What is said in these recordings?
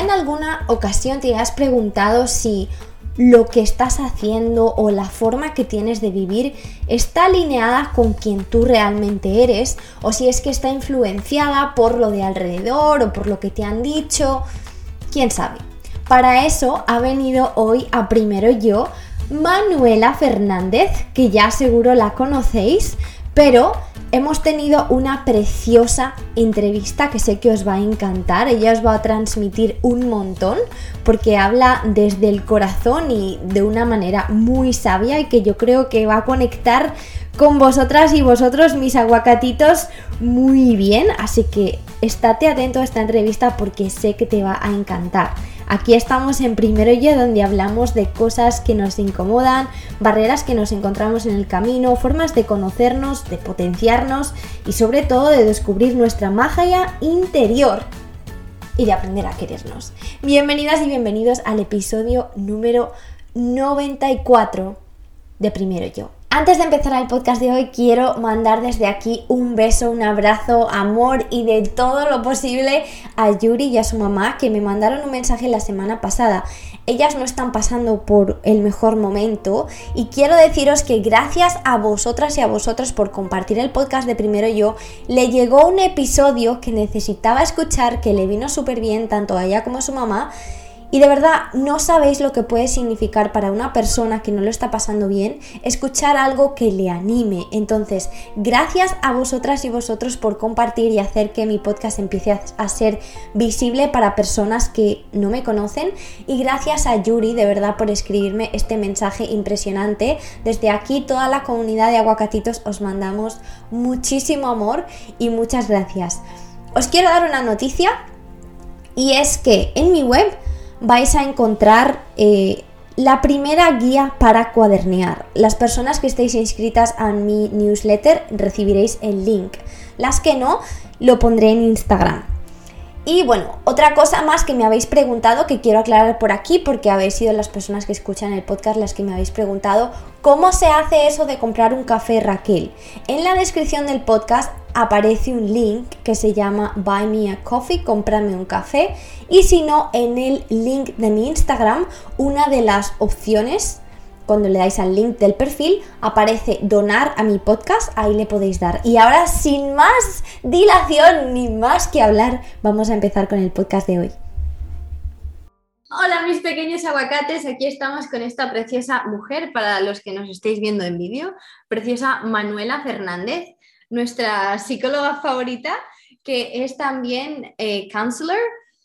En alguna ocasión te hayas preguntado si lo que estás haciendo o la forma que tienes de vivir está alineada con quien tú realmente eres o si es que está influenciada por lo de alrededor o por lo que te han dicho, quién sabe. Para eso ha venido hoy a primero yo Manuela Fernández, que ya seguro la conocéis, pero hemos tenido una preciosa entrevista que sé que os va a encantar. Ella os va a transmitir un montón porque habla desde el corazón y de una manera muy sabia y que yo creo que va a conectar con vosotras y vosotros, mis aguacatitos, muy bien. Así que estate atento a esta entrevista porque sé que te va a encantar. Aquí estamos en Primero Yo donde hablamos de cosas que nos incomodan, barreras que nos encontramos en el camino, formas de conocernos, de potenciarnos y sobre todo de descubrir nuestra magia interior y de aprender a querernos. Bienvenidas y bienvenidos al episodio número 94 de Primero Yo. Antes de empezar el podcast de hoy, quiero mandar desde aquí un beso, un abrazo, amor y de todo lo posible a Yuri y a su mamá que me mandaron un mensaje la semana pasada. Ellas no están pasando por el mejor momento y quiero deciros que gracias a vosotras y a vosotros por compartir el podcast de Primero Yo, le llegó un episodio que necesitaba escuchar, que le vino súper bien tanto a ella como a su mamá y de verdad, no sabéis lo que puede significar para una persona que no lo está pasando bien escuchar algo que le anime. Entonces, gracias a vosotras y vosotros por compartir y hacer que mi podcast empiece a ser visible para personas que no me conocen. Y gracias a Yuri, de verdad, por escribirme este mensaje impresionante. Desde aquí, toda la comunidad de aguacatitos os mandamos muchísimo amor y muchas gracias. Os quiero dar una noticia y es que en mi web vais a encontrar eh, la primera guía para cuadernear. Las personas que estéis inscritas a mi newsletter recibiréis el link. Las que no, lo pondré en Instagram. Y bueno, otra cosa más que me habéis preguntado que quiero aclarar por aquí porque habéis sido las personas que escuchan el podcast las que me habéis preguntado cómo se hace eso de comprar un café Raquel. En la descripción del podcast aparece un link que se llama Buy Me a Coffee, cómprame un café. Y si no, en el link de mi Instagram, una de las opciones cuando le dais al link del perfil, aparece donar a mi podcast, ahí le podéis dar. Y ahora, sin más dilación ni más que hablar, vamos a empezar con el podcast de hoy. Hola mis pequeños aguacates, aquí estamos con esta preciosa mujer, para los que nos estéis viendo en vídeo, preciosa Manuela Fernández, nuestra psicóloga favorita, que es también eh, counselor,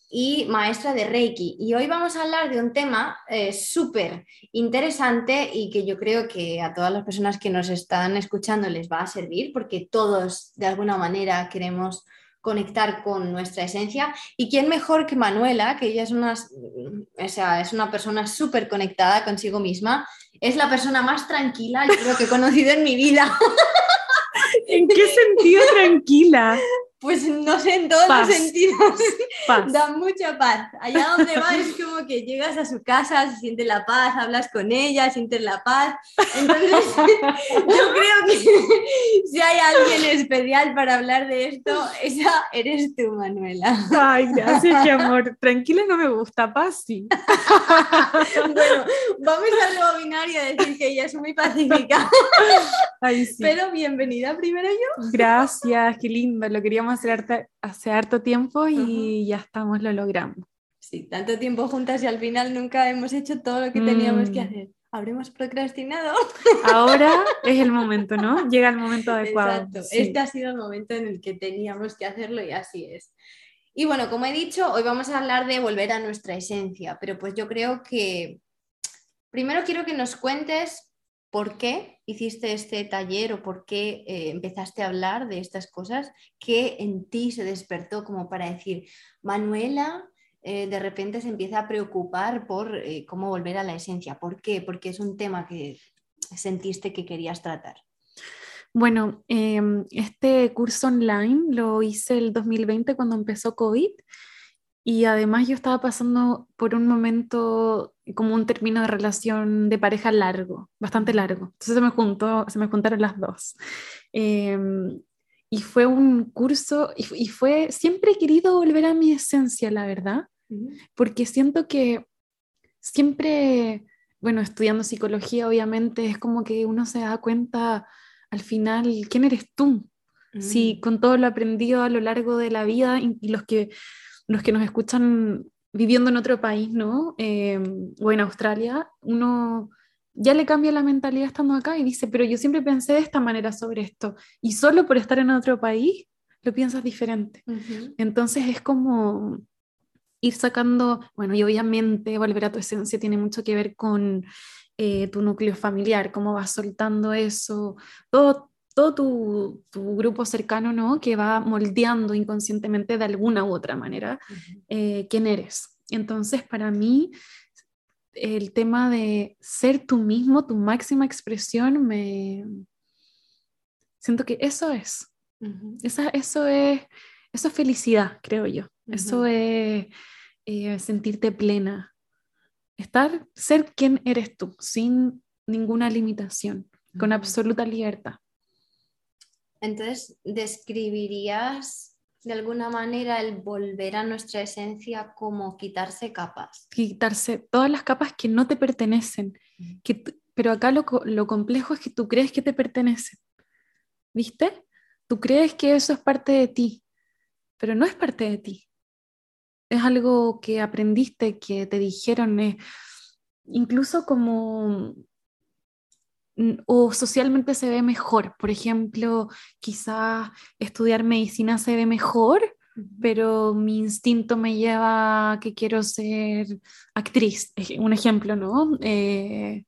y maestra de Reiki. Y hoy vamos a hablar de un tema eh, súper interesante y que yo creo que a todas las personas que nos están escuchando les va a servir porque todos de alguna manera queremos conectar con nuestra esencia. ¿Y quién mejor que Manuela, que ella es una, o sea, es una persona súper conectada consigo misma? Es la persona más tranquila creo que he conocido en mi vida. ¿En qué sentido tranquila? Pues no sé, en todos los sentidos. Da mucha paz. Allá donde vas es como que llegas a su casa, se siente la paz, hablas con ella, sientes la paz. Entonces, yo creo que si hay alguien especial para hablar de esto, esa eres tú, Manuela. Ay, gracias, mi amor. Tranquila no me gusta, paz sí. bueno, vamos a rebobinar y a decir que ella es muy pacífica. Ay, sí. Pero bienvenida primero yo. Gracias, qué lindo, lo queríamos hace, harto tiempo y ya estamos, lo logramos. Sí, tanto tiempo juntas y al final nunca hemos hecho todo lo que teníamos que mm. hacer. ¿Habremos procrastinado? Ahora es el momento, ¿no? Llega el momento adecuado. Exacto. Este ha sido el momento en el que teníamos que hacerlo y así es. Y bueno, como he dicho, hoy vamos a hablar de volver a nuestra esencia, pero pues yo creo que primero quiero que nos cuentes por qué hiciste este taller o por qué eh, empezaste a hablar de estas cosas, qué en ti se despertó como para decir, Manuela eh, de repente se empieza a preocupar por eh, cómo volver a la esencia. ¿Por qué? Porque es un tema que sentiste que querías tratar. Bueno, em, este curso online lo hice el 2020 cuando empezó COVID y además yo estaba pasando por un momento como un término de relación de pareja largo, bastante largo. Entonces se me, juntó, se me juntaron las dos. Em, y fue un curso, y, fue, siempre he querido volver a mi esencia, la verdad. porque siento que siempre, bueno, estudiando psicología obviamente es como que uno se da cuenta al final quién eres tú. Si mm. con todo lo aprendido a lo largo de la vida y los que, los que nos escuchan viviendo en otro país, ¿no? Em, o en Australia, uno ya le cambia la mentalidad estando acá y dice, pero yo siempre pensé de esta manera sobre esto y solo por estar en otro país lo piensas diferente. Entonces es como ir sacando, bueno, y obviamente volver a tu esencia tiene mucho que ver con eh, tu núcleo familiar, cómo vas soltando eso, todo, todo tu, tu, grupo cercano, ¿no? Que va moldeando inconscientemente de alguna u otra manera eh, quién eres. Entonces, para mí, el tema de ser tú mismo, tu máxima expresión, me... Siento que eso es. Esa, eso, es eso es felicidad, creo yo. Eso es eh, sentirte plena. Estar, ser quien eres tú, sin ninguna limitación, con absoluta libertad. Entonces, ¿describirías de alguna manera el volver a nuestra esencia como quitarse capas? Quitarse todas las capas que no te pertenecen. Que, pero acá lo, lo complejo es que tú crees que te pertenecen. ¿Viste? Tú crees que eso es parte de ti, pero no es parte de ti. Es algo que aprendiste, que te dijeron, incluso como o socialmente se ve mejor. Por ejemplo, quizás estudiar medicina se ve mejor, pero mi instinto me lleva a que quiero ser actriz, un ejemplo, ¿no? Eh,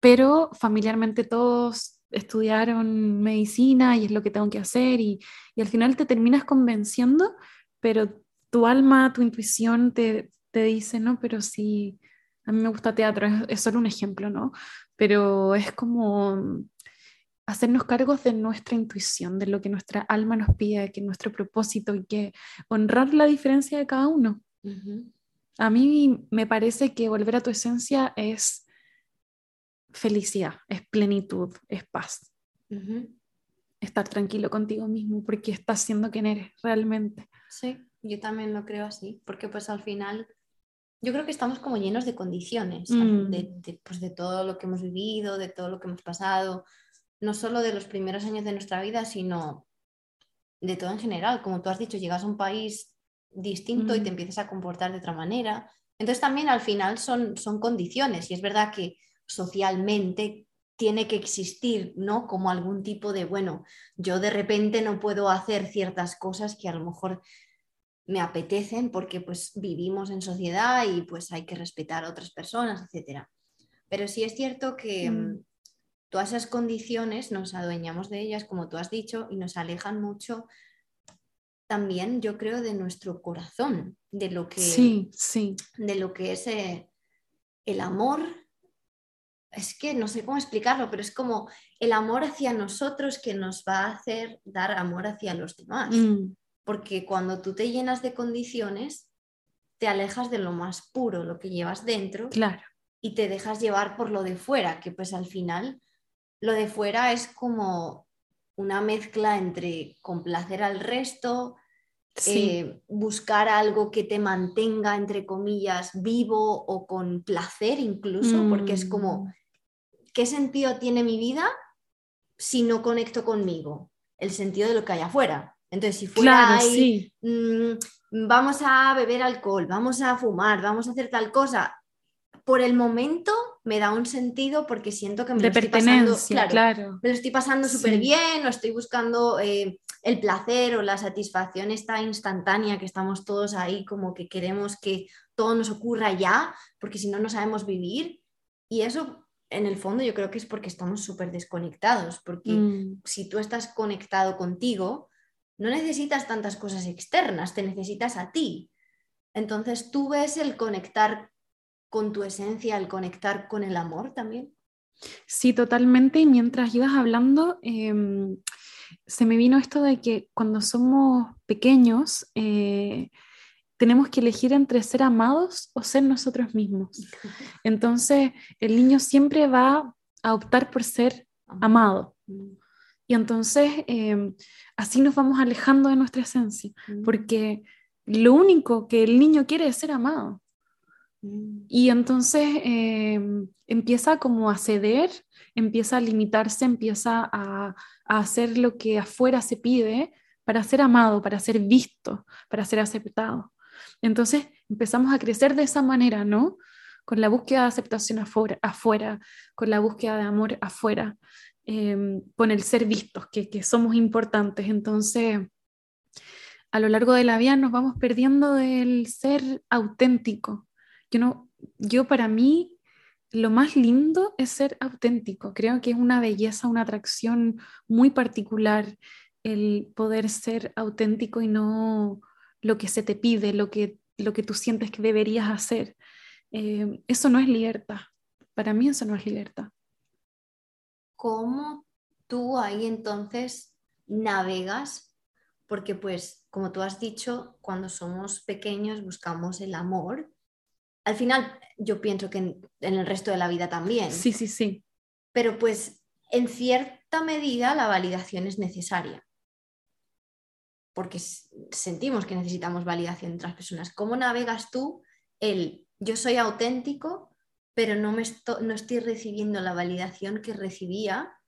pero familiarmente todos estudiaron medicina y es lo que tengo que hacer y, al final te terminas convenciendo, pero tu alma, tu intuición te, dice, no, pero sí, a mí me gusta teatro, es, solo un ejemplo, ¿no? Pero es como hacernos cargos de nuestra intuición, de lo que nuestra alma nos pide, que nuestro propósito y que honrar la diferencia de cada uno. A mí me parece que volver a tu esencia es felicidad, es plenitud, es paz. Estar tranquilo contigo mismo porque estás siendo quien eres realmente. Sí, yo también lo creo así, porque pues al final yo creo que estamos como llenos de condiciones, mm. de, pues de todo lo que hemos vivido, de todo lo que hemos pasado, no solo de los primeros años de nuestra vida, sino de todo en general. Como tú has dicho, llegas a un país distinto y te mm. empiezas a comportar de otra manera. Entonces también al final son, son condiciones y es verdad que socialmente tiene que existir, ¿no? Como algún tipo de, bueno, yo de repente no puedo hacer ciertas cosas que a lo mejor me apetecen porque pues vivimos en sociedad y pues hay que respetar a otras personas, etc. Pero sí es cierto que mm. Mm, todas esas condiciones nos adueñamos de ellas, como tú has dicho, y nos alejan mucho también, yo creo, de nuestro corazón, de lo que, sí, sí. De lo que es eh, el amor es que no sé cómo explicarlo, pero es como el amor hacia nosotros que nos va a hacer dar amor hacia los demás. Mm. Porque cuando tú te llenas de condiciones, te alejas de lo más puro, lo que llevas dentro. Claro. Y te dejas llevar por lo de fuera, que pues al final lo de fuera es como una mezcla entre complacer al resto, eh, buscar algo que te mantenga, entre comillas, vivo o con placer incluso, porque es como, mm. ¿qué sentido tiene mi vida si no conecto conmigo? El sentido de lo que hay afuera. Entonces, si fuera ahí, mm, vamos a beber alcohol, vamos a fumar, vamos a hacer tal cosa, por el momento me da un sentido porque siento que me lo estoy pasando, claro, me lo estoy pasando súper bien, o estoy buscando eh, el placer o la satisfacción esta instantánea que estamos todos ahí como que queremos que todo nos ocurra ya, porque si no, no sabemos vivir. Y eso, en el fondo, yo creo que es porque estamos súper desconectados, porque mm. si tú estás conectado contigo, no necesitas tantas cosas externas, te necesitas a ti. Entonces tú ves el conectar con tu esencia, el conectar con el amor también. Sí, totalmente. Y mientras ibas hablando, em, se me vino esto de que cuando somos pequeños eh, tenemos que elegir entre ser amados o ser nosotros mismos. Entonces, el niño siempre va a optar por ser amado. Y entonces, em, así nos vamos alejando de nuestra esencia, porque lo único que el niño quiere es ser amado. Mm. Y entonces eh, empieza como a ceder, empieza a limitarse, empieza a, a hacer lo que afuera se pide para ser amado, para ser visto, para ser aceptado. Entonces empezamos a crecer de esa manera, ¿no? Con la búsqueda de aceptación afuera, afuera con la búsqueda de amor afuera, em, con el ser vistos, que, que somos importantes. Entonces, a lo largo de la vida nos vamos perdiendo del ser auténtico. Yo, no, yo para mí lo más lindo es ser auténtico. Creo que es una belleza, una atracción muy particular el poder ser auténtico y no lo que se te pide, lo que, lo que tú sientes que deberías hacer. Eh, eso no es libertad. Para mí eso no es libertad. ¿Cómo tú ahí entonces navegas? Porque pues, como tú has dicho, cuando somos pequeños buscamos el amor. Al final, yo pienso que en, en el resto de la vida también. Sí, sí, sí. Pero pues, en cierta medida, la validación es necesaria porque sentimos que necesitamos validación de otras personas. ¿Cómo navegas tú el yo soy auténtico, pero no, me no estoy recibiendo la validación que recibía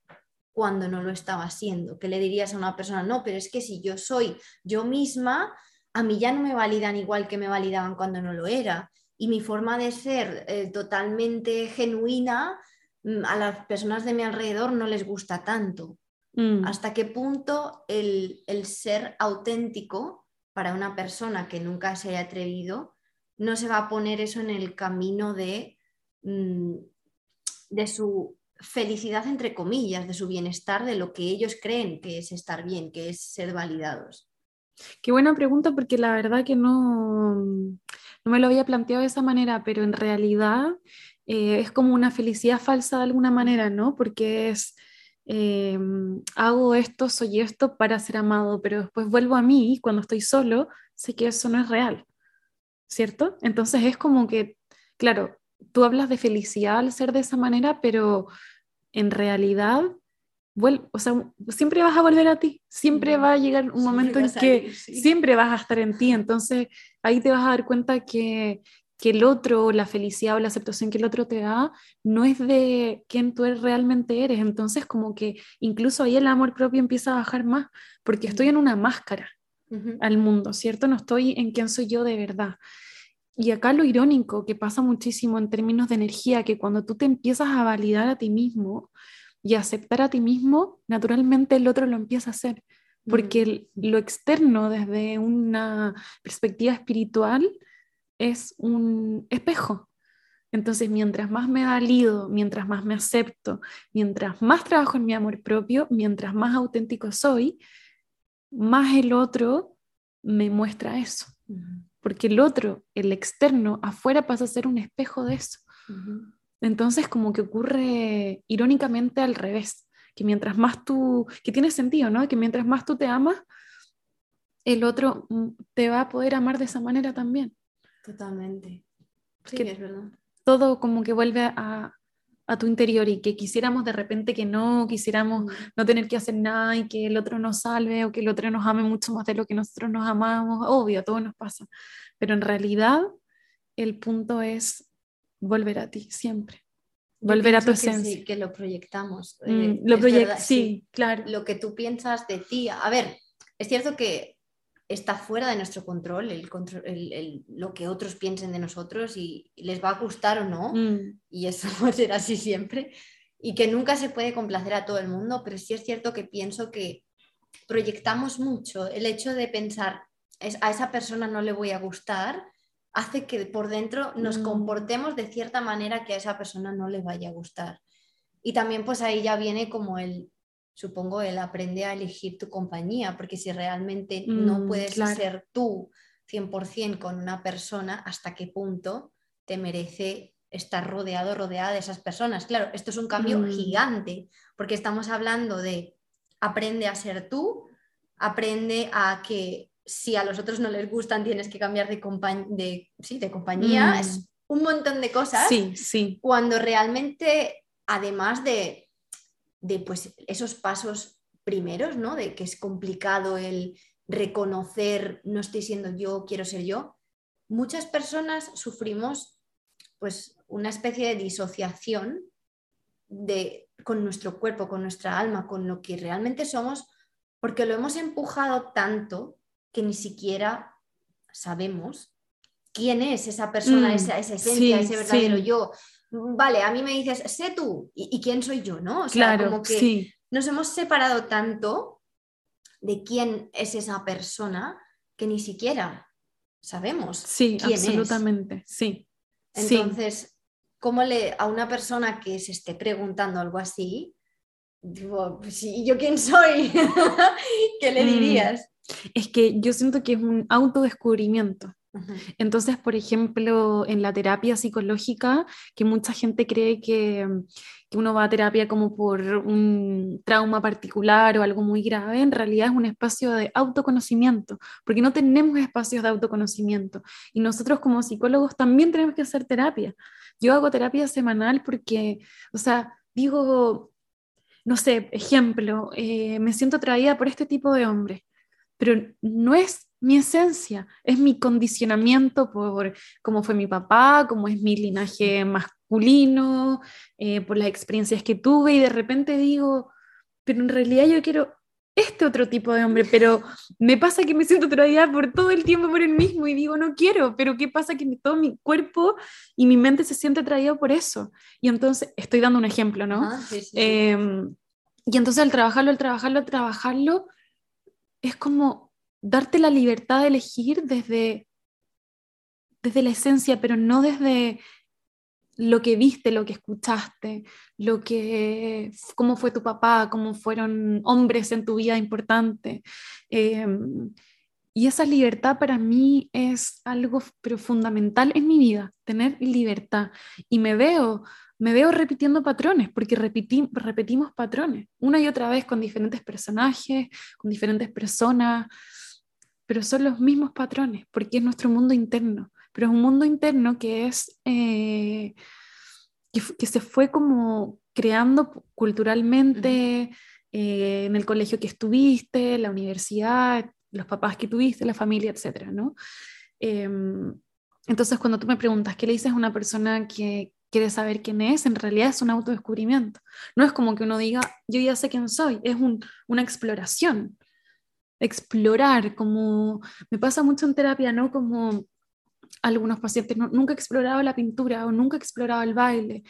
cuando no lo estaba haciendo? ¿Qué le dirías a una persona? No, pero es que si yo soy yo misma, a mí ya no me validan igual que me validaban cuando no lo era. Y mi forma de ser eh, totalmente genuina mm, a las personas de mi alrededor no les gusta tanto. Mm. ¿Hasta qué punto el, ser auténtico para una persona que nunca se haya atrevido no se va a poner eso en el camino de, de su felicidad, entre comillas, de su bienestar, de lo que ellos creen que es estar bien, que es ser validados? Qué buena pregunta porque la verdad que no, no me lo había planteado de esa manera, pero en realidad eh, es como una felicidad falsa de alguna manera, ¿no? Porque es Em, hago esto, soy esto para ser amado, pero después vuelvo a mí cuando estoy solo, sé que eso no es real, ¿cierto? Entonces es como que, claro, tú hablas de felicidad al ser de esa manera, pero en realidad, o sea, siempre vas a volver a ti, siempre va a llegar un momento en que siempre vas a estar en ti, entonces ahí te vas a dar cuenta que que el otro, la felicidad o la aceptación que el otro te da, no es de quién tú realmente eres. Entonces, como que incluso ahí el amor propio empieza a bajar más, porque estoy en una máscara al mundo, ¿cierto? No estoy en quién soy yo de verdad. Y acá lo irónico que pasa muchísimo en términos de energía, que cuando tú te empiezas a validar a ti mismo y a aceptar a ti mismo, naturalmente el otro lo empieza a hacer, porque lo externo desde una perspectiva espiritual, es un espejo. Entonces, mientras más me valido, mientras más me acepto, mientras más trabajo en mi amor propio, mientras más auténtico soy, más el otro me muestra eso. Porque el otro, el externo, afuera pasa a ser un espejo de eso. Entonces, como que ocurre irónicamente al revés, que mientras más tú, que tiene sentido, ¿no? Que mientras más tú te amas, el otro mm, te va a poder amar de esa manera también. Totalmente. Sí, que es verdad. Todo como que vuelve a, a, tu interior y que quisiéramos de repente que no, quisiéramos no tener que hacer nada y que el otro nos salve o que el otro nos ame mucho más de lo que nosotros nos amamos. Obvio, todo nos pasa. Pero en realidad el punto es volver a ti siempre. volver a tu esencia. sí, que lo proyectamos. Mm, eh, lo proyectas, sí, claro. Lo que tú piensas de ti. A ver, es cierto que está fuera de nuestro control, el, el, lo que otros piensen de nosotros y, les va a gustar o no, mm. y eso va a ser así siempre, y que nunca se puede complacer a todo el mundo, pero sí es cierto que pienso que proyectamos mucho el hecho de pensar a esa persona no le voy a gustar, hace que por dentro nos mm. comportemos de cierta manera que a esa persona no le vaya a gustar. Y también pues ahí ya viene como el supongo, él aprende a elegir tu compañía, porque si realmente no mm, puedes ser tú 100% con una persona, ¿hasta qué punto te merece estar rodeado, rodeada de esas personas? Claro, esto es un cambio mm. gigante, porque estamos hablando de aprende a ser tú, aprende a que si a los otros no les gustan tienes que cambiar de, de, de compañía, mm. es un montón de cosas. Sí, sí. Cuando realmente, además de de pues, esos pasos primeros, ¿no? De que es complicado el reconocer, no estoy siendo yo, quiero ser yo, muchas personas sufrimos pues una especie de disociación de, con nuestro cuerpo, con nuestra alma, con lo que realmente somos, porque lo hemos empujado tanto que ni siquiera sabemos quién es esa persona, mm, esa, esencia, ese verdadero yo. Vale, a mí me dices, sé tú, ¿y, quién soy yo? ¿no? O sea, como que nos hemos separado tanto de quién es esa persona que ni siquiera sabemos. Sí, absolutamente, sí. Entonces, ¿cómo le a una persona que se esté preguntando algo así, digo, pues, ¿yo quién soy? ¿Qué le mm. dirías? Es que yo siento que es un autodescubrimiento. Entonces, por ejemplo, en la terapia psicológica, que mucha gente cree que, que, uno va a terapia como por un trauma particular o algo muy grave, en realidad es un espacio de autoconocimiento, porque no tenemos espacios de autoconocimiento. Y nosotros como psicólogos también tenemos que hacer terapia. Yo hago terapia semanal porque, o sea, digo, no sé, ejemplo, eh, me siento atraída por este tipo de hombre, pero no es mi esencia, es mi condicionamiento por cómo fue mi papá, cómo es mi linaje masculino, eh, por las experiencias que tuve y de repente digo, pero en realidad yo quiero este otro tipo de hombre, pero me pasa que me siento atraída por todo el tiempo por el mismo y digo, no quiero, pero ¿qué pasa? Que todo mi cuerpo y mi mente se siente atraído por eso. Y entonces, estoy dando un ejemplo, ¿no? Em, y entonces al trabajarlo, al trabajarlo, al trabajarlo, es como darte la libertad de elegir desde, desde la esencia, pero no desde lo que viste, lo que escuchaste, lo que, cómo fue tu papá, cómo fueron hombres en tu vida importante. Em, y esa libertad para mí es algo pero fundamental en mi vida, tener libertad. Y me veo, me veo repitiendo patrones, porque repetimos patrones una y otra vez con diferentes personajes, con diferentes personas pero son los mismos patrones, porque es nuestro mundo interno, pero es un mundo interno que es, eh, que, se fue como creando culturalmente eh, en el colegio que estuviste, la universidad, los papás que tuviste, la familia, etc. ¿no? Em, entonces, cuando tú me preguntas qué le dices a una persona que quiere saber quién es, en realidad es un autodescubrimiento. No es como que uno diga, yo ya sé quién soy, es una exploración explorar, como me pasa mucho en terapia, ¿no? Como algunos pacientes nunca explorado la pintura o nunca explorado el baile.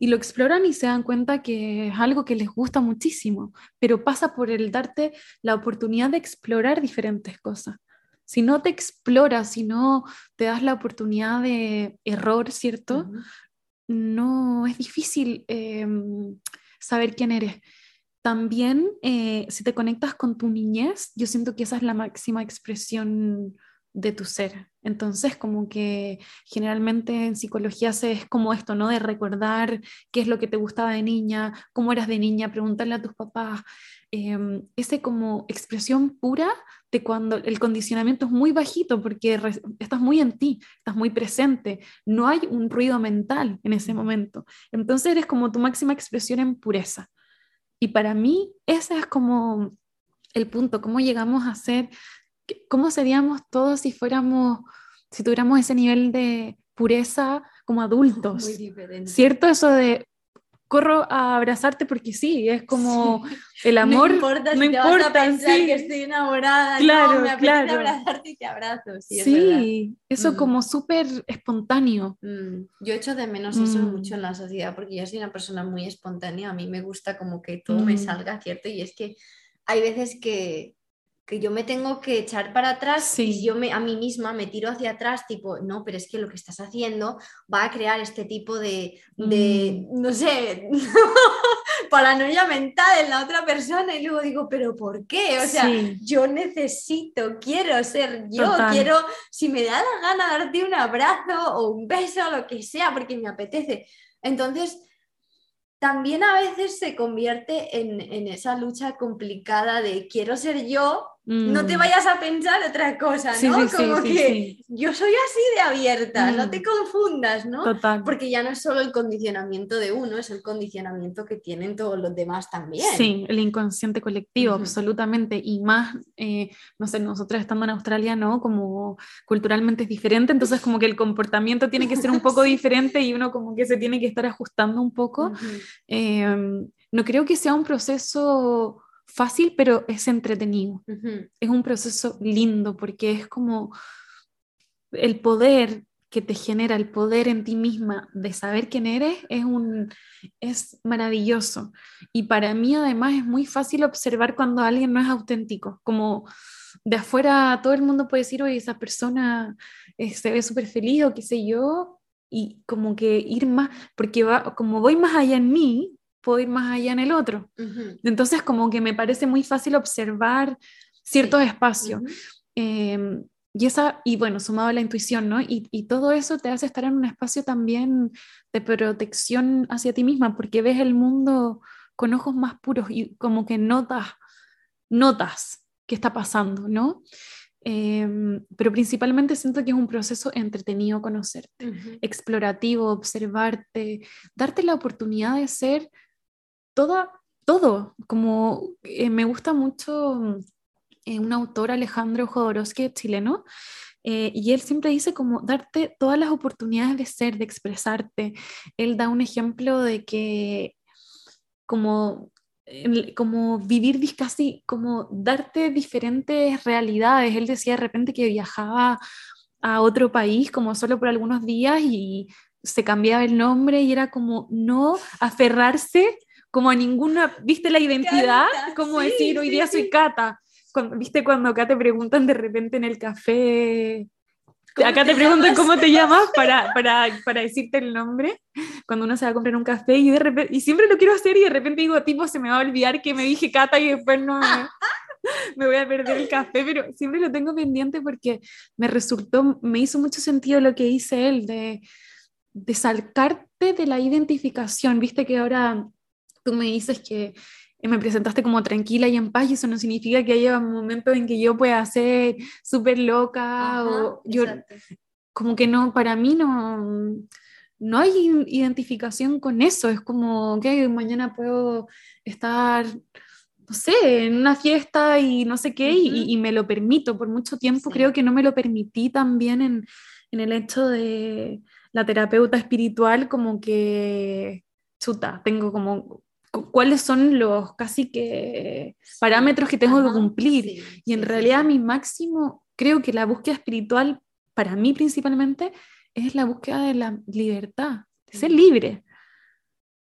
Y lo exploran y se dan cuenta que es algo que les gusta muchísimo, pero pasa por el darte la oportunidad de explorar diferentes cosas. Si no te exploras, si no te das la oportunidad de error, ¿cierto? No es difícil em, saber quién eres. También, eh, si te conectas con tu niñez, yo siento que esa es la máxima expresión de tu ser. Entonces, como que generalmente en psicología se es como esto, ¿no? De recordar qué es lo que te gustaba de niña, cómo eras de niña, preguntarle a tus papás. Eh, ese como expresión pura de cuando el condicionamiento es muy bajito porque estás muy en ti, estás muy presente, no hay un ruido mental en ese momento. Entonces eres como tu máxima expresión en pureza. Y para mí ese es como el punto, cómo llegamos a ser, cómo seríamos todos si fuéramos, si tuviéramos ese nivel de pureza como adultos. Muy diferente. ¿Cierto? Eso de corro a abrazarte porque sí, es como el amor. No importa si te vas a pensar que estoy enamorada, claro, no, me claro. abrazarte y te abrazo. Sí, sí eso mm. como súper espontáneo. Mm, yo echo de menos eso mm. mucho en la sociedad porque yo soy una persona muy espontánea, a mí me gusta como que todo me salga, ¿cierto? Y es que hay veces que, que yo me tengo que echar para atrás y yo me, a mí misma me tiro hacia atrás, tipo, no, pero es que lo que estás haciendo va a crear este tipo de, de mm. no sé, paranoia mental en la otra persona y luego digo, pero ¿por qué? O sea, yo necesito, quiero ser yo, quiero, si me da la gana darte un abrazo o un beso o lo que sea, porque me apetece. Entonces, también a veces se convierte en, en, esa lucha complicada de quiero ser yo, no te mm. vayas a pensar otra cosa, ¿no? Como que yo soy así de abierta, no mm. te confundas, ¿no? Total. Porque ya no es solo el condicionamiento de uno, es el condicionamiento que tienen todos los demás también. Sí, el inconsciente colectivo, absolutamente. Y más, eh, no sé, nosotros estando en Australia, ¿no? Como culturalmente es diferente, entonces como que el comportamiento tiene que ser un poco diferente y uno como que se tiene que estar ajustando un poco. Em, no creo que sea un proceso fácil, pero es entretenido. Es un proceso lindo porque es como el poder que te genera, el poder en ti misma de saber quién eres, es, un, es maravilloso. Y para mí además es muy fácil observar cuando alguien no es auténtico, como de afuera todo el mundo puede decir, oye, esa persona eh, se ve súper feliz o qué sé yo, y como que ir más, porque va, como voy más allá en mí, puedo ir más allá en el otro. Entonces, como que me parece muy fácil observar ciertos espacios. Em, y, esa, y bueno, sumado a la intuición, ¿no? Y, y, todo eso te hace estar en un espacio también de protección hacia ti misma, porque ves el mundo con ojos más puros y como que notas, notas qué está pasando, ¿no? Em, pero principalmente siento que es un proceso entretenido conocerte, explorativo, observarte, darte la oportunidad de ser toda, todo, como eh, me gusta mucho eh, un autor, Alejandro Jodorowsky, chileno, eh, y él siempre dice como darte todas las oportunidades de ser, de expresarte. Él da un ejemplo de que como, como vivir casi, como darte diferentes realidades. Él decía de repente que viajaba a otro país como solo por algunos días y se cambiaba el nombre y era como no aferrarse como a ninguna, viste la identidad, como decir hoy día soy Cata. viste cuando acá te preguntan de repente en el café, acá te, preguntan cómo te llamas para, para, para, decirte el nombre, cuando uno se va a comprar un café y, de repente, y siempre lo quiero hacer y de repente digo, tipo, se me va a olvidar que me dije Cata y después no me, voy a perder el café, pero siempre lo tengo pendiente porque me resultó, me hizo mucho sentido lo que dice él de, de salcarte de la identificación, viste que ahora tú me dices que me presentaste como tranquila y en paz y eso no significa que haya un momento en que yo pueda ser súper loca o yo como que no, para mí no, no hay identificación con eso, es como que mañana puedo estar, no sé, en una fiesta y no sé qué y, me lo permito, por mucho tiempo creo que no me lo permití también en, en el hecho de la terapeuta espiritual como que chuta, tengo como cuáles son los casi que parámetros que tengo que cumplir. y en realidad mi máximo, creo que la búsqueda espiritual, para mí principalmente, es la búsqueda de la libertad, de ser libre.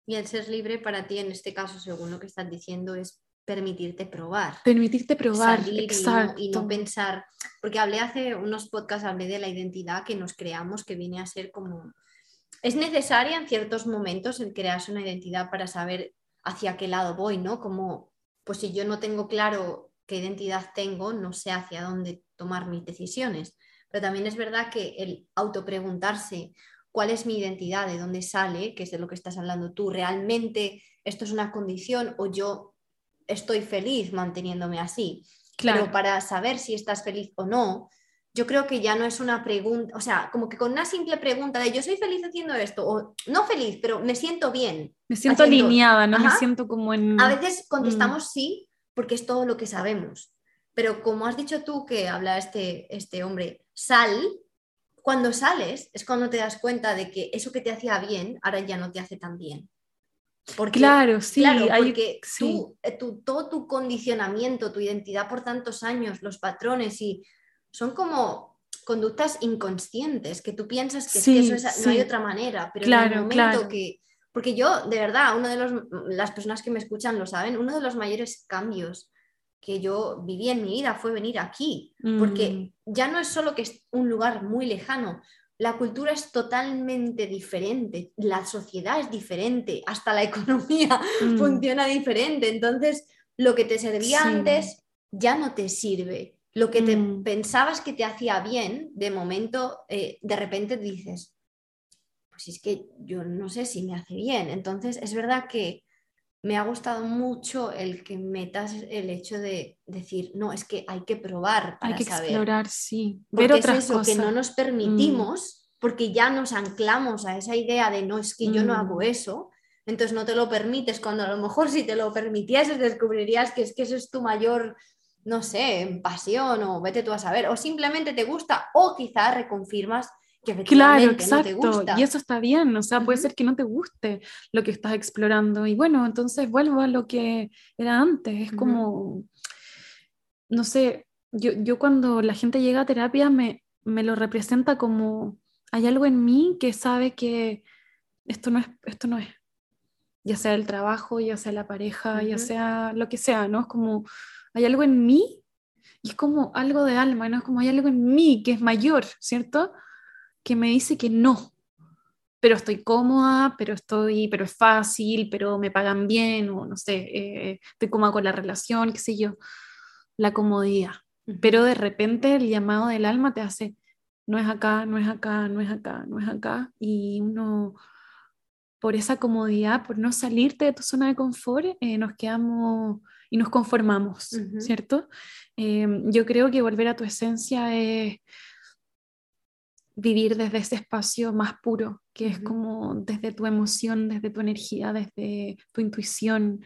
Y el ser libre para ti, en este caso, según lo que estás diciendo, es permitirte probar. Permitirte probar, exacto. Y no, pensar, porque hablé hace unos podcasts, hablé de la identidad que nos creamos, que viene a ser como... Es necesaria en ciertos momentos el crearse una identidad para saber hacia qué lado voy, ¿no? Como, pues si yo no tengo claro qué identidad tengo, no sé hacia dónde tomar mis decisiones. Pero también es verdad que el autopreguntarse cuál es mi identidad, de dónde sale, que es de lo que estás hablando tú, realmente esto es una condición o yo estoy feliz manteniéndome así. Claro. Pero para saber si estás feliz o no, yo creo que ya no es una pregunta, o sea, como que con una simple pregunta de yo soy feliz haciendo esto, o no feliz, pero me siento bien. Me siento alineada, no me siento como en... A veces contestamos mm. sí, porque es todo lo que sabemos, pero como has dicho tú que habla este, este hombre, sal, cuando sales es cuando te das cuenta de que eso que te hacía bien ahora ya no te hace tan bien. Porque, claro, sí. Claro, porque eh, todo tu condicionamiento, tu identidad por tantos años, los patrones y son como conductas inconscientes, que tú piensas que, eso no hay otra manera, pero en el momento que... Porque yo, de verdad, uno de los, las personas que me escuchan lo saben, uno de los mayores cambios que yo viví en mi vida fue venir aquí, porque mm. ya no es solo que es un lugar muy lejano, la cultura es totalmente diferente, la sociedad es diferente, hasta la economía mm. funciona diferente, entonces lo que te servía antes ya no te sirve lo que te mm. pensabas que te hacía bien, de momento, eh, de repente dices, pues es que yo no sé si me hace bien. Entonces, es verdad que me ha gustado mucho el que metas el hecho de decir, no, es que hay que probar Hay que saber. explorar, sí. Porque Ver es otras eso, cosas. que no nos permitimos, porque ya nos anclamos a esa idea de no, es que yo no hago Mm. eso, entonces no te lo permites, cuando a lo mejor si te lo permitieses descubrirías que es que eso es tu mayor, no sé, pasión o vete tú a saber, o simplemente te gusta, o quizás reconfirmas que Claro, efectivamente no te exacto. gusta. Y eso está bien, o sea, puede ser que no te guste lo que estás explorando. Y bueno, entonces vuelvo a lo que era antes. Es como, no sé, yo, yo cuando la gente llega a terapia me, me lo representa como, hay algo en mí que sabe que esto no es, esto no es. Ya sea el trabajo, ya sea la pareja, ya Ujú. sea lo que sea, ¿no? Es como, hay algo en mí y es como algo de alma, ¿no? Es como hay algo en mí que es mayor, ¿cierto? Que me dice que no, pero estoy cómoda, pero estoy, pero es fácil, pero me pagan bien, o no sé, eh, estoy cómoda con la relación, qué sé yo, la comodidad. Pero de repente el llamado del alma te hace, no es acá, no es acá, no es acá, no es acá, y uno, por esa comodidad, por no salirte de tu zona de confort, eh, nos quedamos y nos conformamos. ¿cierto? Eh, yo creo que volver a tu esencia es vivir desde ese espacio más puro, que es como desde tu emoción, desde tu energía, desde tu intuición.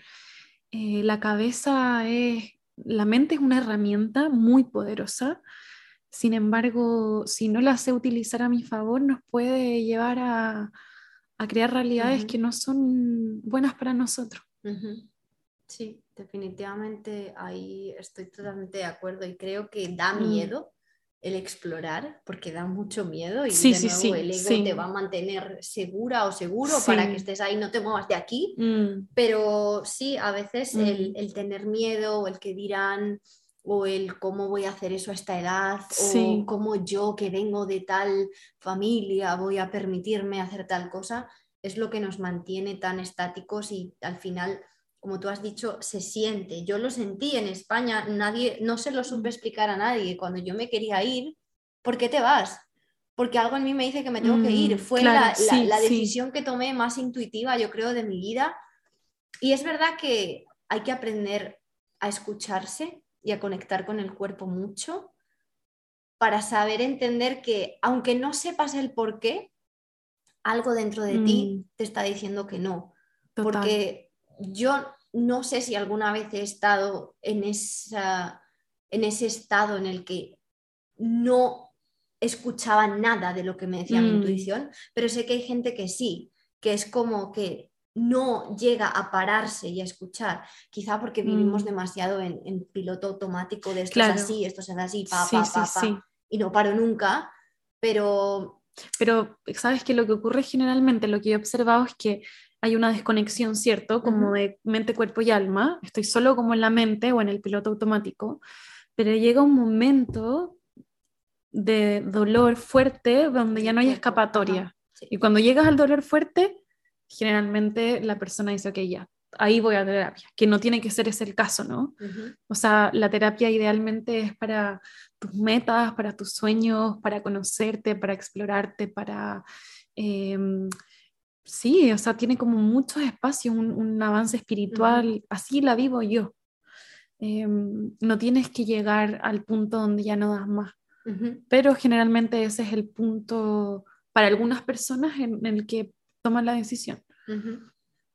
Eh, la cabeza es, la mente es una herramienta muy poderosa, sin embargo, si no la sé utilizar a mi favor, nos puede llevar a, a crear realidades que no son buenas para nosotros. Sí, definitivamente ahí estoy totalmente de acuerdo y creo que da Mm. miedo el explorar porque da mucho miedo y Sí, de nuevo sí, el ego te va a mantener segura o seguro para que estés ahí, no te muevas de aquí, Mm, pero sí, a veces el, Mm. el tener miedo o el que dirán o el cómo voy a hacer eso a esta edad Sí. o cómo yo que vengo de tal familia voy a permitirme hacer tal cosa, es lo que nos mantiene tan estáticos y al final, como tú has dicho, se siente. Yo lo sentí en España, nadie, no se lo supe explicar a nadie. Cuando yo me quería ir, ¿por qué te vas? Porque algo en mí me dice que me tengo que ir. Mm, Fue claro, la, la- sí, la sí. decisión que tomé más intuitiva, yo creo, de mi vida. Y es verdad que hay que aprender a escucharse y a conectar con el cuerpo mucho para saber entender que aunque no sepas el por qué, algo dentro de ti Mm. te está diciendo que no. total. Porque yo no sé si alguna vez he estado en, esa, en ese estado en el que no escuchaba nada de lo que me decía mi Mm. intuición, pero sé que hay gente que sí, que es como que no llega a pararse y a escuchar, quizá porque vivimos Mm. demasiado en, en piloto automático de esto Claro. es así, esto es así, pa, Sí, pa, sí, y no paro nunca, pero Pero sabes que lo que ocurre generalmente, lo que yo he observado es que hay una desconexión, ¿cierto? Como de mente, cuerpo y alma. Estoy solo como en la mente o en el piloto automático, pero llega un momento de dolor fuerte donde ya no hay escapatoria. sí. Y cuando llegas al dolor fuerte, generalmente la persona dice, ok, ya, ahí voy a terapia, que no tiene que ser ese el caso, ¿no? Ujú. O sea, la terapia idealmente es para tus metas, para tus sueños, para conocerte, para explorarte, para... em, sí, o sea, tiene como muchos espacios, un, un avance espiritual, así la vivo yo. Em, no tienes que llegar al punto donde ya no das más, Ujú. pero generalmente ese es el punto para algunas personas en, en el que toman la decisión.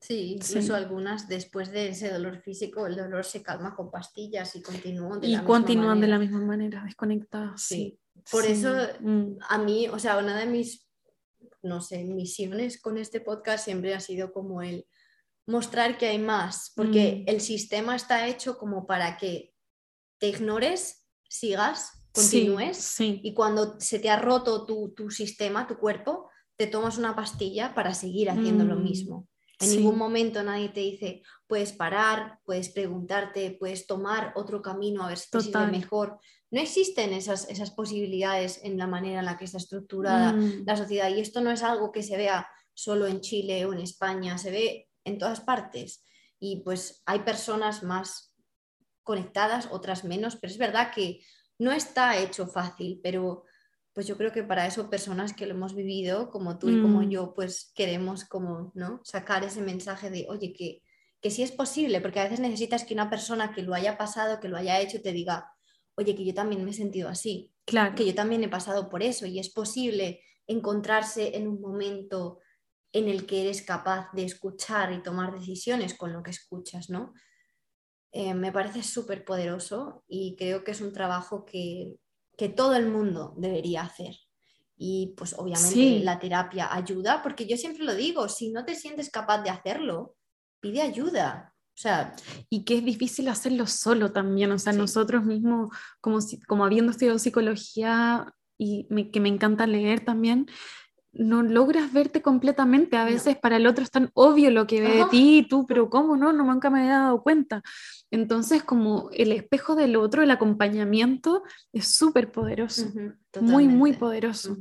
Sí, incluso Sí. algunas después de ese dolor físico, el dolor se calma con pastillas y continúan de Y la misma continúan de la misma manera, desconectadas. Sí. Sí. Por sí, eso mm. a mí, o sea, una de mis, no sé, misiones con este podcast siempre ha sido como el mostrar que hay más, porque Mm. el sistema está hecho como para que te ignores, sigas, continúes y cuando se te ha roto tu, tu sistema, tu cuerpo, te tomas una pastilla para seguir haciendo lo Mm, mismo. En sí. ningún momento nadie te dice, puedes parar, puedes preguntarte, puedes tomar otro camino a ver si te sirve Total. mejor. No existen esas, esas posibilidades en la manera en la que está estructurada Mm, la sociedad. Y esto no es algo que se vea solo en Chile o en España, se ve en todas partes. Y pues hay personas más conectadas, otras menos, pero es verdad que no está hecho fácil, pero pues yo creo que para eso personas que lo hemos vivido, como tú y como Mm. yo, pues queremos como, ¿no? Sacar ese mensaje de, oye, que, que sí es posible, porque a veces necesitas que una persona que lo haya pasado, que lo haya hecho, te diga, oye, que yo también me he sentido así, Claro. que yo también he pasado por eso y es posible encontrarse en un momento en el que eres capaz de escuchar y tomar decisiones con lo que escuchas, ¿no? Eh, me parece súper poderoso y creo que es un trabajo que, que todo el mundo debería hacer. Y pues obviamente Sí. la terapia ayuda, porque yo siempre lo digo, si no te sientes capaz de hacerlo, pide ayuda. O sea, y que es difícil hacerlo solo también, o sea, Sí. nosotros mismos, como, si- como habiendo estudiado psicología y me- que me encanta leer también, no logras verte completamente, a No. veces para el otro es tan obvio lo que ve de ti y tú, pero ¿cómo no? No nunca me había dado cuenta. Entonces, como el espejo del otro, el acompañamiento es súper poderoso, muy, muy poderoso.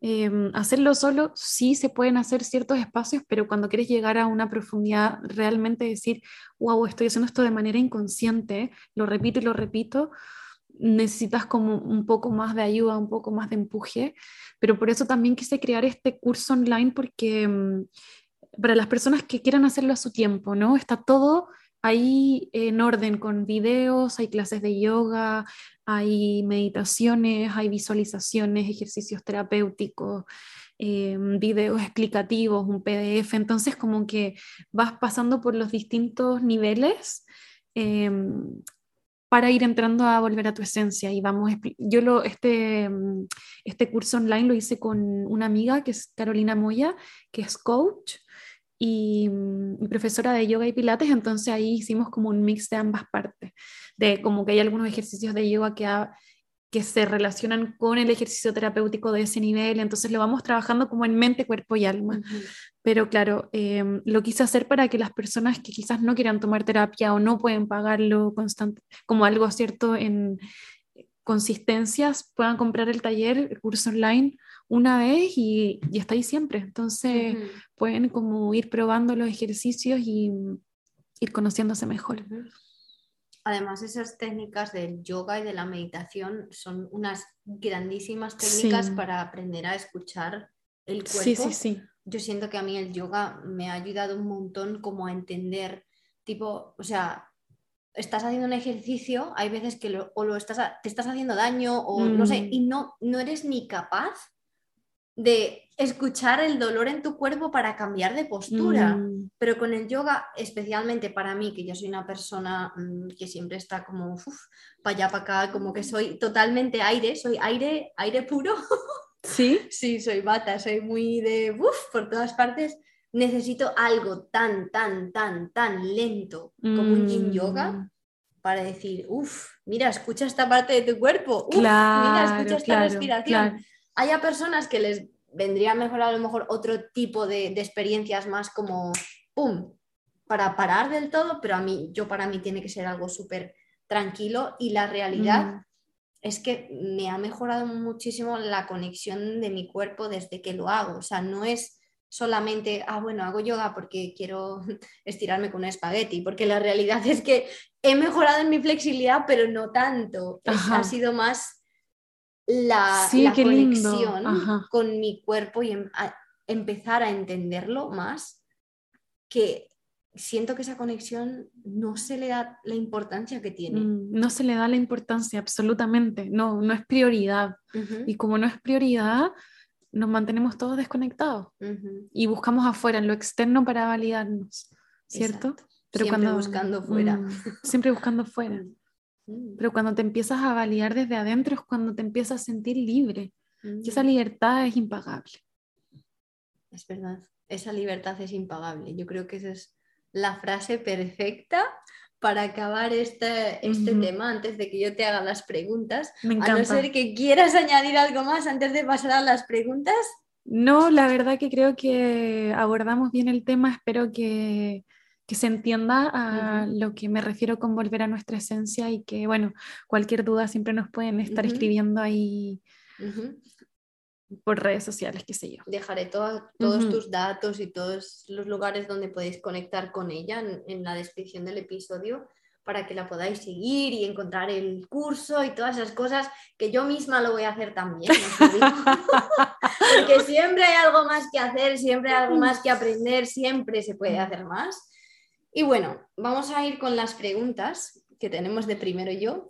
Em, hacerlo solo, sí se pueden hacer ciertos espacios, pero cuando quieres llegar a una profundidad, realmente decir, wow, estoy haciendo esto de manera inconsciente, lo repito y lo repito, necesitas como un poco más de ayuda, un poco más de empuje, pero por eso también quise crear este curso online porque mm, para las personas que quieran hacerlo a su tiempo, ¿no? Está todo ahí en orden con videos, hay clases de yoga, hay meditaciones, hay visualizaciones, ejercicios terapéuticos, eh, videos explicativos, un PDF, entonces como que vas pasando por los distintos niveles eh, para ir entrando a volver a tu esencia. Y vamos, yo lo, este, mm, este curso online lo hice con una amiga que es Carolina Moya, que es coach y, mm, y profesora de yoga y pilates, entonces ahí hicimos como un mix de ambas partes, de como que hay algunos ejercicios de yoga que, ha- que se relacionan con el ejercicio terapéutico de ese nivel, entonces lo vamos trabajando como en mente, cuerpo y alma. Pero claro, em, lo quise hacer para que las personas que quizás no quieran tomar terapia o no pueden pagarlo constante, como algo cierto en consistencias, puedan comprar el taller, el curso online una vez y, y está ahí siempre. Entonces pueden como ir probando los ejercicios y ir conociéndose mejor. Además, esas técnicas del yoga y de la meditación son unas grandísimas técnicas Sí. para aprender a escuchar el cuerpo. Sí, sí, sí. Yo siento que a mí el yoga me ha ayudado un montón como a entender, tipo, o sea, estás haciendo un ejercicio, hay veces que lo- o lo estás, te estás haciendo daño o no sé, Mm. y no, no eres ni capaz de escuchar el dolor en tu cuerpo para cambiar de postura. Mm, Pero con el yoga, especialmente para mí, que yo soy una persona mm, que siempre está como para allá, para acá, como que soy totalmente aire, soy aire, aire puro. Sí, Sí, soy bata, soy muy de uf, por todas partes. Necesito algo tan, tan, tan, tan lento como un yin yoga Mm, para decir, uff, mira, escucha esta parte de tu cuerpo, uf, mira, Claro, escucha esta claro, respiración. claro. Hay a personas que les vendría mejor a lo mejor otro tipo de, de experiencias más como, ¡pum!, para parar del todo, pero a mí, yo para mí tiene que ser algo súper tranquilo y la realidad Mm. es que me ha mejorado muchísimo la conexión de mi cuerpo desde que lo hago. O sea, no es solamente, ah, bueno, hago yoga porque quiero estirarme con un espagueti, porque la realidad es que he mejorado en mi flexibilidad, pero no tanto. Es- ha sido más la, Sí, conexión con mi cuerpo y em- a- empezar a entenderlo más, que siento que esa conexión no se le da la importancia que tiene. Mm, No se le da la importancia, absolutamente. No, no es prioridad. Y como no es prioridad, nos mantenemos todos desconectados y buscamos afuera, en lo externo para validarnos, ¿cierto? Exacto. Siempre buscando fuera. Mm, siempre buscando fuera. Mm, Pero cuando te empiezas a validar desde adentro es cuando te empiezas a sentir libre. Y esa mm. libertad es impagable. Es verdad, esa libertad es impagable. Yo creo que esa es la frase perfecta para acabar este, este tema antes de que yo te haga las preguntas. Me A no ser que quieras añadir algo más antes de pasar a las preguntas. No, la verdad que creo que abordamos bien el tema. Espero que, que se entienda a lo que me refiero con volver a nuestra esencia y que, bueno, cualquier duda siempre nos pueden estar escribiendo ahí por redes sociales, qué sé yo. Dejaré to- todos tus datos y todos los lugares donde podéis conectar con ella en, en la descripción del episodio para que la podáis seguir y encontrar el curso y todas esas cosas que yo misma lo voy a hacer también. Porque siempre hay algo más que hacer, siempre hay algo más que aprender, siempre se puede hacer más. Y bueno, vamos a ir con las preguntas que tenemos de primero yo.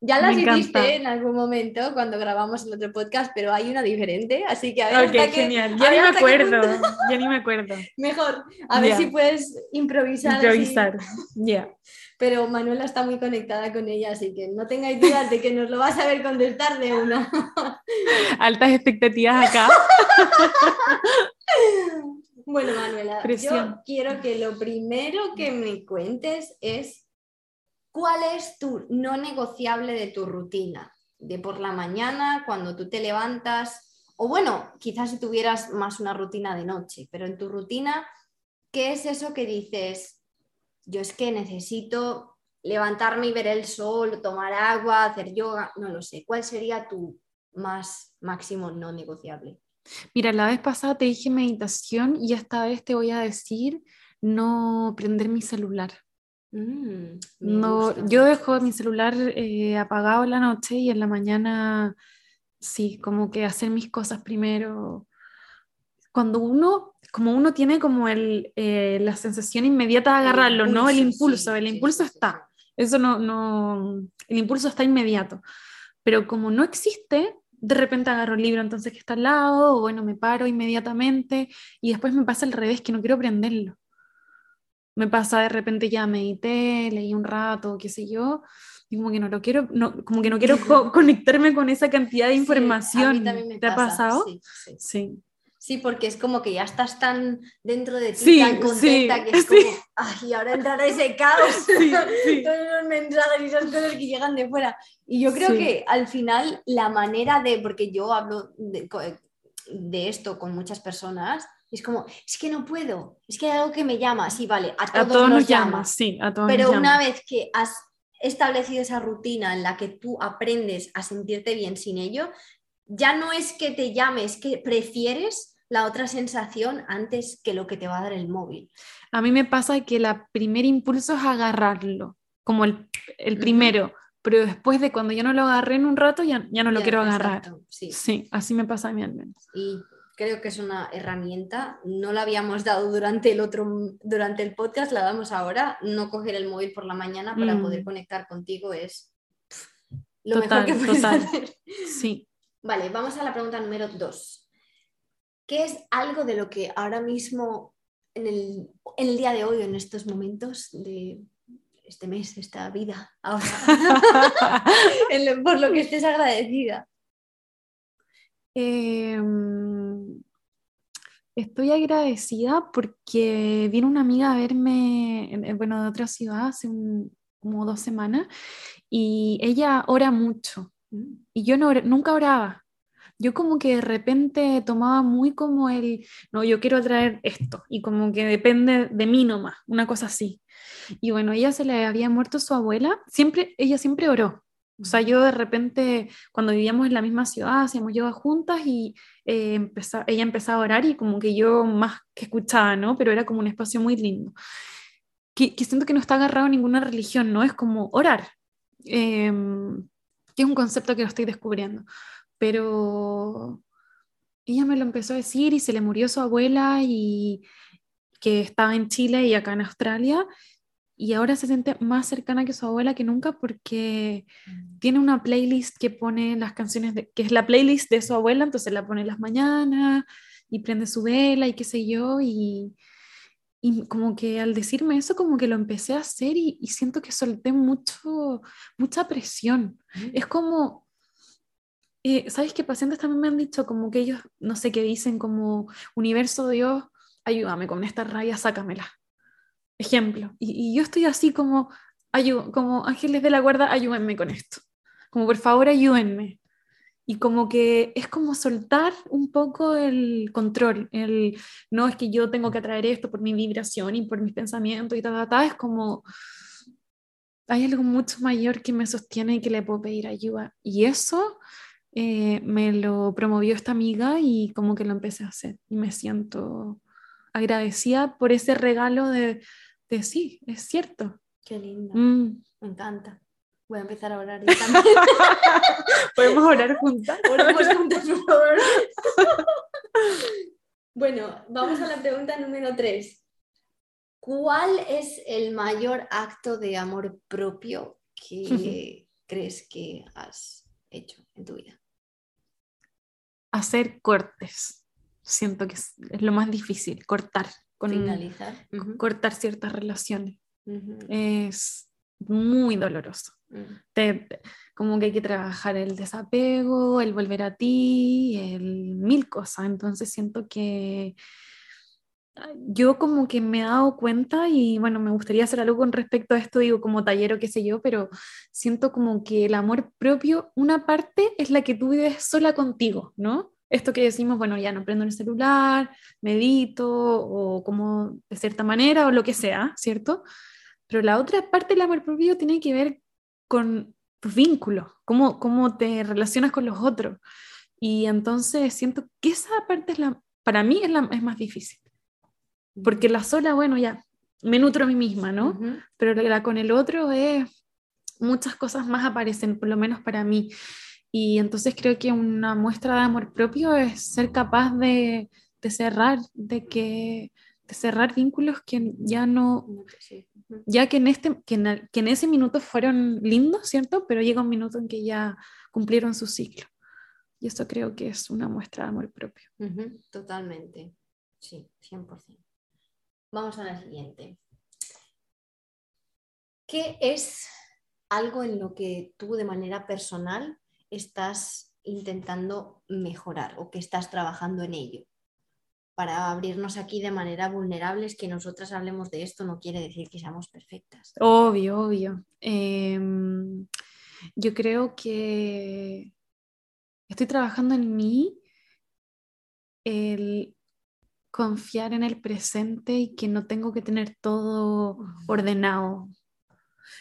Ya las hiciste en algún momento cuando grabamos el otro podcast, pero hay una diferente, así que a ver. Ok, genial. Ya ni me acuerdo. Ya ni me acuerdo. Mejor, a ver si puedes improvisar. Improvisar, ya. Pero Manuela está muy conectada con ella, así que no tengáis dudas de que nos lo vas a ver contestar de una. Altas expectativas acá. Bueno, Manuela, yo quiero que lo primero que me cuentes es cuál es tu no negociable de tu rutina, de por la mañana, cuando tú te levantas, o bueno, quizás si tuvieras más una rutina de noche, pero en tu rutina, ¿qué es eso que dices? Yo es que necesito levantarme y ver el sol, tomar agua, hacer yoga, no lo sé. ¿Cuál sería tu más máximo no negociable? Mira, la vez pasada te dije meditación y esta vez te voy a decir no prender mi celular. Mm, no, yo dejo mi celular eh, apagado en la noche y en la mañana sí, como que hacer mis cosas primero. Cuando uno, como uno tiene como el, eh, la sensación inmediata de agarrarlo, ¿no? El impulso, el impulso está. Eso no, no, el impulso está inmediato. Pero como no existe, de repente agarro el libro entonces que está al lado, o bueno, me paro inmediatamente y después me pasa al revés, que no quiero prenderlo. Me pasa de repente ya medité, leí un rato, qué sé yo, y como que no lo quiero, no, como que no quiero conectarme con esa cantidad de información. ¿Te ha pasado? sí. sí. Sí, porque es como que ya estás tan dentro de ti, tan contenta, que es como, ay, ahora entrará ese caos, todos los mensajes y esas cosas que llegan de fuera. Y yo creo que al final la manera de, porque yo hablo de, esto con muchas personas, es como, es que no puedo, es que hay algo que me llama, sí, vale, a todos, nos, llama, sí, a todos pero una vez que has establecido esa rutina en la que tú aprendes a sentirte bien sin ello, ya no es que te llames, que prefieres la otra sensación antes que lo que te va a dar el móvil. A mí me pasa que el primer impulso es agarrarlo, como el, primero, pero después de cuando yo no lo agarré en un rato, ya, ya no lo quiero agarrar. sí. sí, así me pasa a mí al menos. Y creo que es una herramienta, no la habíamos dado durante el otro, durante el podcast, la damos ahora, no coger el móvil por la mañana para poder mm. conectar contigo es lo mejor que puedes hacer. Sí. Vale, vamos a la pregunta número dos. ¿Qué es algo de lo que ahora mismo, en el, día de hoy, en estos momentos de este mes, esta vida, ahora, por lo que estés agradecida? Em, estoy agradecida porque vino una amiga a verme, bueno, de otra ciudad hace como dos semanas y ella ora mucho y yo no, nunca oraba yo como que de repente tomaba muy como el, no, yo quiero traer esto, y como que depende de mí nomás, una cosa así. Y bueno, ella se le había muerto su abuela, siempre, ella siempre oró. O sea, yo de repente, cuando vivíamos en la misma ciudad, hacíamos yoga juntas y eh, ella empezaba a orar y como que yo más que escuchaba, ¿no? Pero era como un espacio muy lindo. Que, que siento que no está agarrado a ninguna religión, ¿no? Es como orar, em, que es un concepto que lo estoy descubriendo pero ella me lo empezó a decir y se le murió su abuela y que estaba en Chile y acá en Australia y ahora se siente más cercana que su abuela que nunca porque mm. tiene una playlist que pone las canciones, de, que es la playlist de su abuela, entonces la pone las mañanas y prende su vela y qué sé yo y, y como que al decirme eso como que lo empecé a hacer y, siento que solté mucho, mucha presión. Mm. Es como eh, ¿Sabes qué? Pacientes también me han dicho como que ellos, no sé qué dicen, como universo Dios, ayúdame con esta raya, sácamela. Ejemplo. Y, yo estoy así como, como ángeles de la guarda, ayúdenme con esto. Como por favor, ayúdenme. Y como que es como soltar un poco el control, el no es que yo tengo que atraer esto por mi vibración y por mis pensamientos y tal, tal, tal, es como hay algo mucho mayor que me sostiene y que le puedo pedir ayuda. Y eso eh, me lo promovió esta amiga y como que lo empecé a hacer y me siento agradecida por ese regalo de, de sí, es cierto. Qué lindo, mm. me encanta. Voy a empezar a orar. ¿Podemos orar juntas? Oramos juntas, por favor. bueno, vamos a la pregunta número 3. ¿Cuál es el mayor acto de amor propio que crees que has hecho en tu vida? Hacer cortes. Siento que es, es lo más difícil, cortar. Con, Finalizar. Cortar ciertas relaciones. Es muy doloroso. Te- te- como que hay que trabajar el desapego, el volver a ti, el mil cosas. Entonces siento que yo como que me he dado cuenta y bueno, me gustaría hacer algo con respecto a esto, digo, como taller o qué sé yo, pero siento como que el amor propio, una parte es la que tú vives sola contigo, ¿no? Esto que decimos, bueno, ya no prendo el celular, medito o como de cierta manera o lo que sea, ¿cierto? Pero la otra parte del amor propio tiene que ver con tus vínculos, cómo, cómo te relacionas con los otros. Y entonces siento que esa parte es la, para mí es, la, es más difícil. Porque la sola, bueno, ya me nutro a mí misma, ¿no? Ujú. Pero la con el otro es, muchas cosas más aparecen, por lo menos para mí. Y entonces creo que una muestra de amor propio es ser capaz de, de cerrar, de que de cerrar vínculos que ya no, Sí. Ya que en, este, que en, que en ese minuto fueron lindos, ¿cierto? Pero llega un minuto en que ya cumplieron su ciclo. Y eso creo que es una muestra de amor propio. Totalmente. Sí, 100%. Vamos a la siguiente. ¿Qué es algo en lo que tú de manera personal estás intentando mejorar o que estás trabajando en ello? Para abrirnos aquí de manera vulnerable, es que nosotras hablemos de esto no quiere decir que seamos perfectas. Obvio, obvio. Em, yo creo que estoy trabajando en mí el confiar en el presente y que no tengo que tener todo ordenado.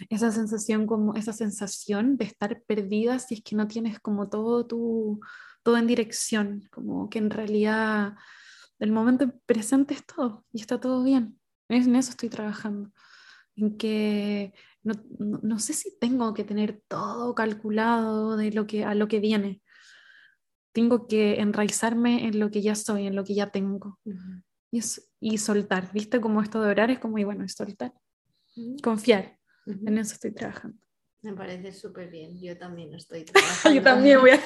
Esa sensación como esa sensación de estar perdida si es que no tienes como todo tu todo en dirección, como que en realidad el momento presente es todo y está todo bien. En eso estoy trabajando. En que no, no- no sé si tengo que tener todo calculado de lo que, a lo que viene. Tengo que enraizarme en lo que ya soy, en lo que ya tengo. Y, es- y soltar, ¿viste? Como esto de orar es como, y bueno, es soltar. Confiar, Ujú. en eso estoy trabajando. Me parece súper bien. Yo también estoy Yo trabajando. también voy a no,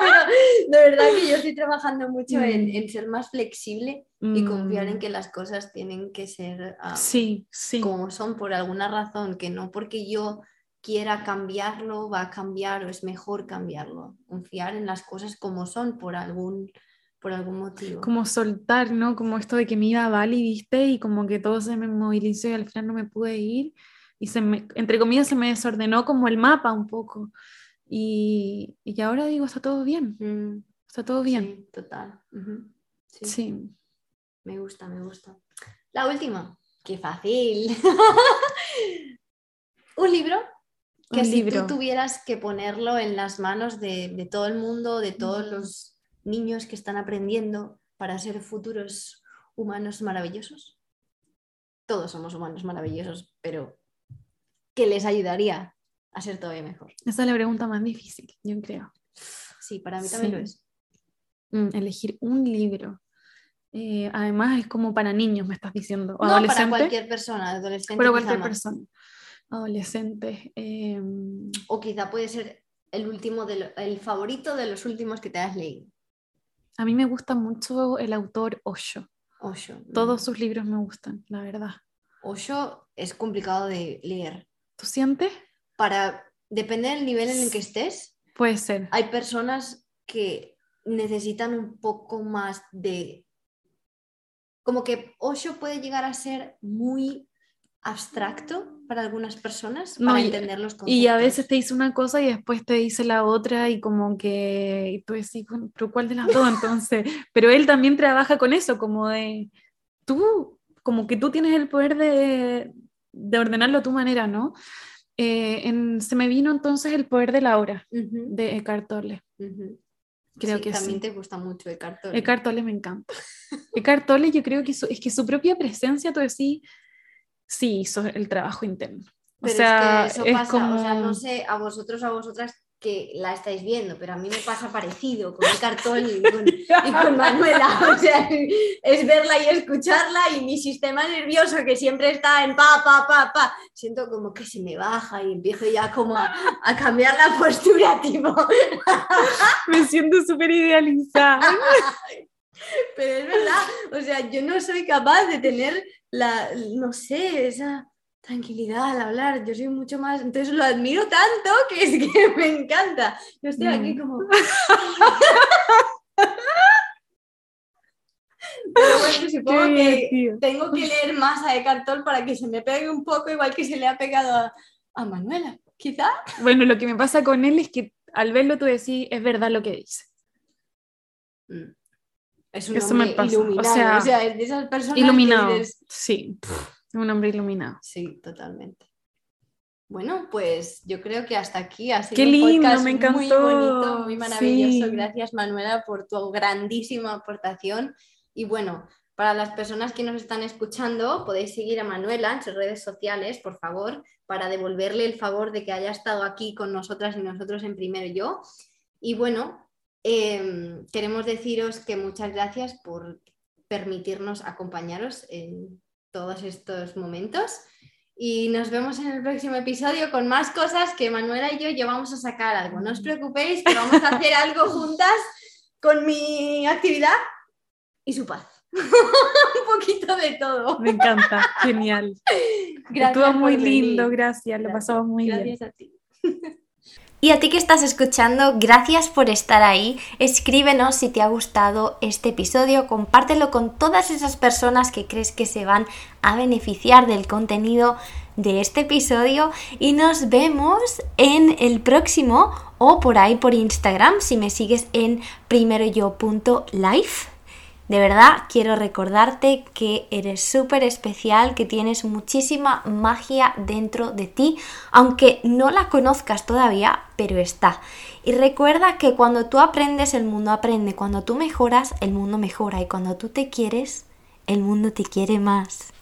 pero de verdad que yo estoy trabajando mucho en, Mm. en ser más flexible y confiar en Mm, que las cosas tienen que ser ah, Sí, sí. como son por alguna razón, que no porque yo quiera cambiarlo va a cambiar o es mejor cambiarlo. Confiar en las cosas como son por algún, por algún motivo. Como soltar, ¿no? Como esto de que me iba a Bali, ¿viste? Y como que todo se me movilizó y al final no me pude ir. Y se me, entre comillas, se me desordenó como el mapa un poco. Y, y ahora digo, está todo bien, Mm, está todo bien. sí, total. Ujú. Sí, Sí. Me gusta, me gusta. La última. ¡Qué fácil! Un libro que si libro. tú tuvieras que ponerlo en las manos de, de todo el mundo, de todos Mm. los niños que están aprendiendo para ser futuros humanos maravillosos. Todos somos humanos maravillosos, pero ¿qué les ayudaría a ser todavía mejor? Esa es la pregunta más difícil, yo creo. Sí, para mí también Sí. lo es. Mm, elegir un libro. Eh, además, es como para niños, me estás diciendo. O No para cualquier persona, adolescente. Quizá cualquier persona. Adolescentes. em, O quizá puede ser el último de lo- el favorito de los últimos que te has leído. a mí me gusta mucho el autor Osho. Osho. Todos Mm. sus libros me gustan, la verdad. Osho es complicado de leer. ¿Tú sientes? Para, depende del nivel en el que estés, Puede ser. hay personas que necesitan un poco más de... Como que Osho puede llegar a ser muy abstracto para algunas personas, No, para entender los conceptos. Y a veces te dice una cosa y después te dice la otra y como que y tú decís, bueno, pero ¿cuál de las dos entonces? Pero él también trabaja con eso, como de tú, como que tú tienes el poder de, de ordenarlo a tu manera, ¿no? Eh, en- se me vino entonces el poder de la hora Ujú, de Eckhart Tolle. ujú. Creo Sí, que también sí. te gusta mucho Eckhart Tolle. Eckhart Tolle me encanta. Eckhart Tolle yo creo que su- es que su propia presencia, tú decís, sí hizo el trabajo interno. O Pero sea, es que eso es pasa, como... o sea, no sé a vosotros o a vosotras que la estáis viendo, pero a mí me pasa parecido con el cartón y con, Manuela. O sea, es verla y escucharla y mi sistema nervioso que siempre está en pa, pa, pa, pa, siento como que se me baja y empiezo ya como a, cambiar la postura, tipo. Me siento súper idealizada. Pero es verdad, o sea, yo no soy capaz de tener la, no sé, esa tranquilidad al hablar. Yo soy mucho más, entonces lo admiro tanto que es que me encanta. Yo estoy aquí mm. como... Pero bueno, supongo que tengo que leer más a Eckhart Tolle para que se me pegue un poco igual que se le ha pegado a, Manuela, quizá. Bueno, lo que me pasa con él es que al verlo tú decís, es verdad lo que dice. Mm. Es un Eso hombre iluminado, o sea, es de esas personas iluminado, sí. Un hombre iluminado. Sí, totalmente. Bueno, pues yo creo que hasta aquí ha sido Qué lindo, un podcast me encantó. muy bonito, muy maravilloso. Gracias Manuela por tu grandísima aportación. Y bueno, para las personas que nos están escuchando, podéis seguir a Manuela en sus redes sociales, por favor, para devolverle el favor de que haya estado aquí con nosotras y nosotros en primero yo. Y bueno, em, queremos deciros que muchas gracias por permitirnos acompañaros en todos estos momentos. Y nos vemos en el próximo episodio con más cosas que Manuela y yo llevamos a sacar algo. No os preocupéis, que vamos a hacer algo juntas con mi actividad y su paz. Un poquito de todo. Me encanta, genial. Estuvo muy lindo, gracias, lo pasamos muy bien. Gracias a ti. Y a ti que estás escuchando, gracias por estar ahí. Escríbenos si te ha gustado este episodio, compártelo con todas esas personas que crees que se van a beneficiar del contenido de este episodio y nos vemos en el próximo o por ahí por Instagram si me sigues en primeroyo.life. De verdad quiero recordarte que eres súper especial, que tienes muchísima magia dentro de ti, aunque no la conozcas todavía, pero está. Y recuerda que cuando tú aprendes, el mundo aprende, cuando tú mejoras, el mundo mejora y cuando tú te quieres, el mundo te quiere más.